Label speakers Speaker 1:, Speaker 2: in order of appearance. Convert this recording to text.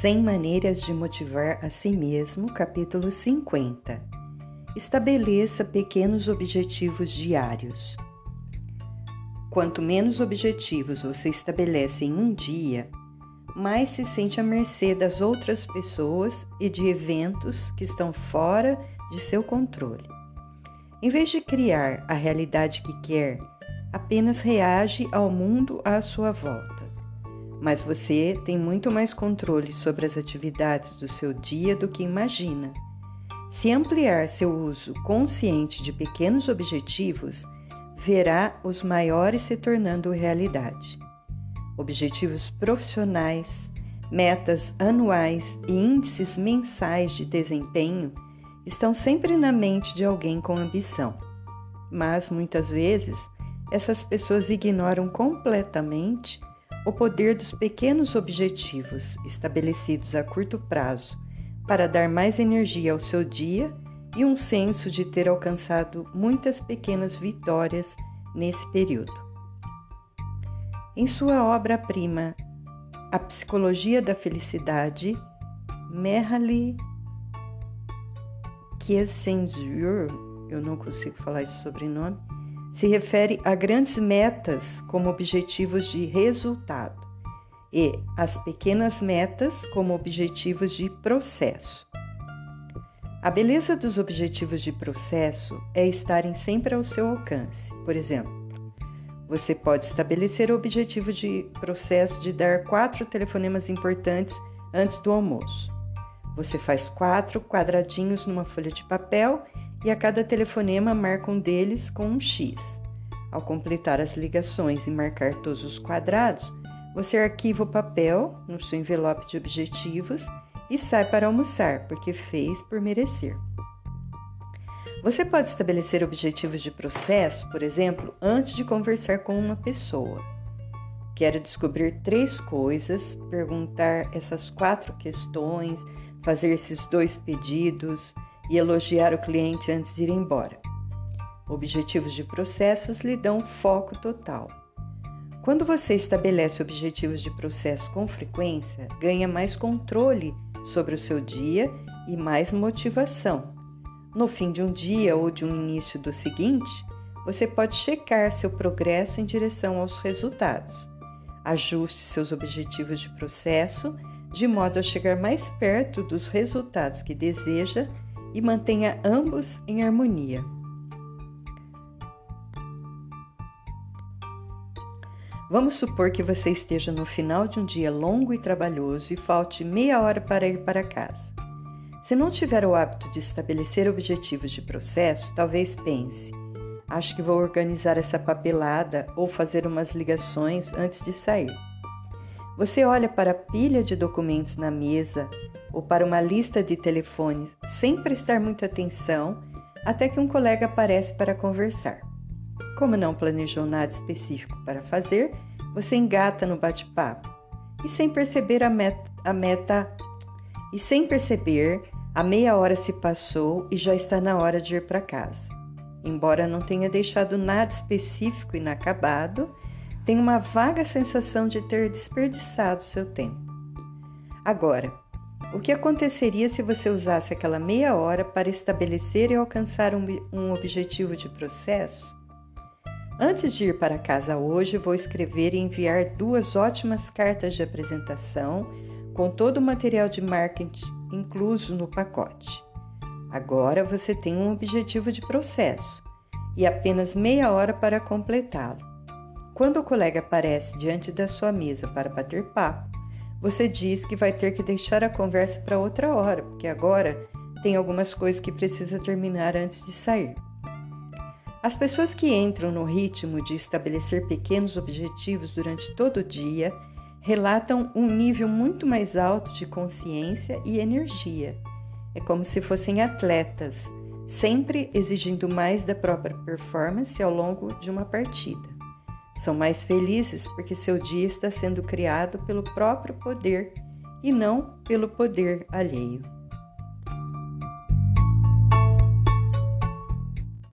Speaker 1: 100 maneiras de motivar a si mesmo, capítulo 50. Estabeleça pequenos objetivos diários. Quanto menos objetivos você estabelece em um dia, mais se sente à mercê das outras pessoas e de eventos que estão fora de seu controle. Em vez de criar a realidade que quer, apenas reage ao mundo à sua volta mas você tem muito mais controle sobre as atividades do seu dia do que imagina. Se ampliar seu uso consciente de pequenos objetivos, verá os maiores se tornando realidade. Objetivos profissionais, metas anuais e índices mensais de desempenho estão sempre na mente de alguém com ambição. Mas muitas vezes essas pessoas ignoram completamente o poder dos pequenos objetivos estabelecidos a curto prazo para dar mais energia ao seu dia e um senso de ter alcançado muitas pequenas vitórias nesse período. Em sua obra-prima, A Psicologia da Felicidade, Merali Kiesinger, eu não consigo falar esse sobrenome, se refere a grandes metas como objetivos de resultado e as pequenas metas como objetivos de processo. A beleza dos objetivos de processo é estarem sempre ao seu alcance. Por exemplo, você pode estabelecer o objetivo de processo de dar quatro telefonemas importantes antes do almoço. Você faz quatro quadradinhos numa folha de papel e a cada telefonema marca um deles com um X. Ao completar as ligações e marcar todos os quadrados, você arquiva o papel no seu envelope de objetivos e sai para almoçar, porque fez por merecer. Você pode estabelecer objetivos de processo, por exemplo, antes de conversar com uma pessoa. Quero descobrir três coisas, perguntar essas quatro questões, fazer esses dois pedidos, e elogiar o cliente antes de ir embora. Objetivos de processos lhe dão foco total. Quando você estabelece objetivos de processo com frequência, ganha mais controle sobre o seu dia e mais motivação. No fim de um dia ou de um início do seguinte, você pode checar seu progresso em direção aos resultados. Ajuste seus objetivos de processo de modo a chegar mais perto dos resultados que deseja e mantenha ambos em harmonia. Vamos supor que você esteja no final de um dia longo e trabalhoso e falte meia hora para ir para casa. Se não tiver o hábito de estabelecer objetivos de processo, talvez pense: acho que vou organizar essa papelada ou fazer umas ligações antes de sair. Você olha para a pilha de documentos na mesa ou para uma lista de telefones sem prestar muita atenção até que um colega aparece para conversar. Como não planejou nada específico para fazer, você engata no bate-papo e sem perceber a meta, a meta e sem perceber a meia hora se passou e já está na hora de ir para casa. Embora não tenha deixado nada específico inacabado, tem uma vaga sensação de ter desperdiçado seu tempo. Agora, o que aconteceria se você usasse aquela meia hora para estabelecer e alcançar um, um objetivo de processo? Antes de ir para casa hoje, vou escrever e enviar duas ótimas cartas de apresentação com todo o material de marketing incluso no pacote. Agora você tem um objetivo de processo e apenas meia hora para completá-lo. Quando o colega aparece diante da sua mesa para bater papo, você diz que vai ter que deixar a conversa para outra hora, porque agora tem algumas coisas que precisa terminar antes de sair. As pessoas que entram no ritmo de estabelecer pequenos objetivos durante todo o dia relatam um nível muito mais alto de consciência e energia. É como se fossem atletas, sempre exigindo mais da própria performance ao longo de uma partida. São mais felizes porque seu dia está sendo criado pelo próprio poder e não pelo poder alheio.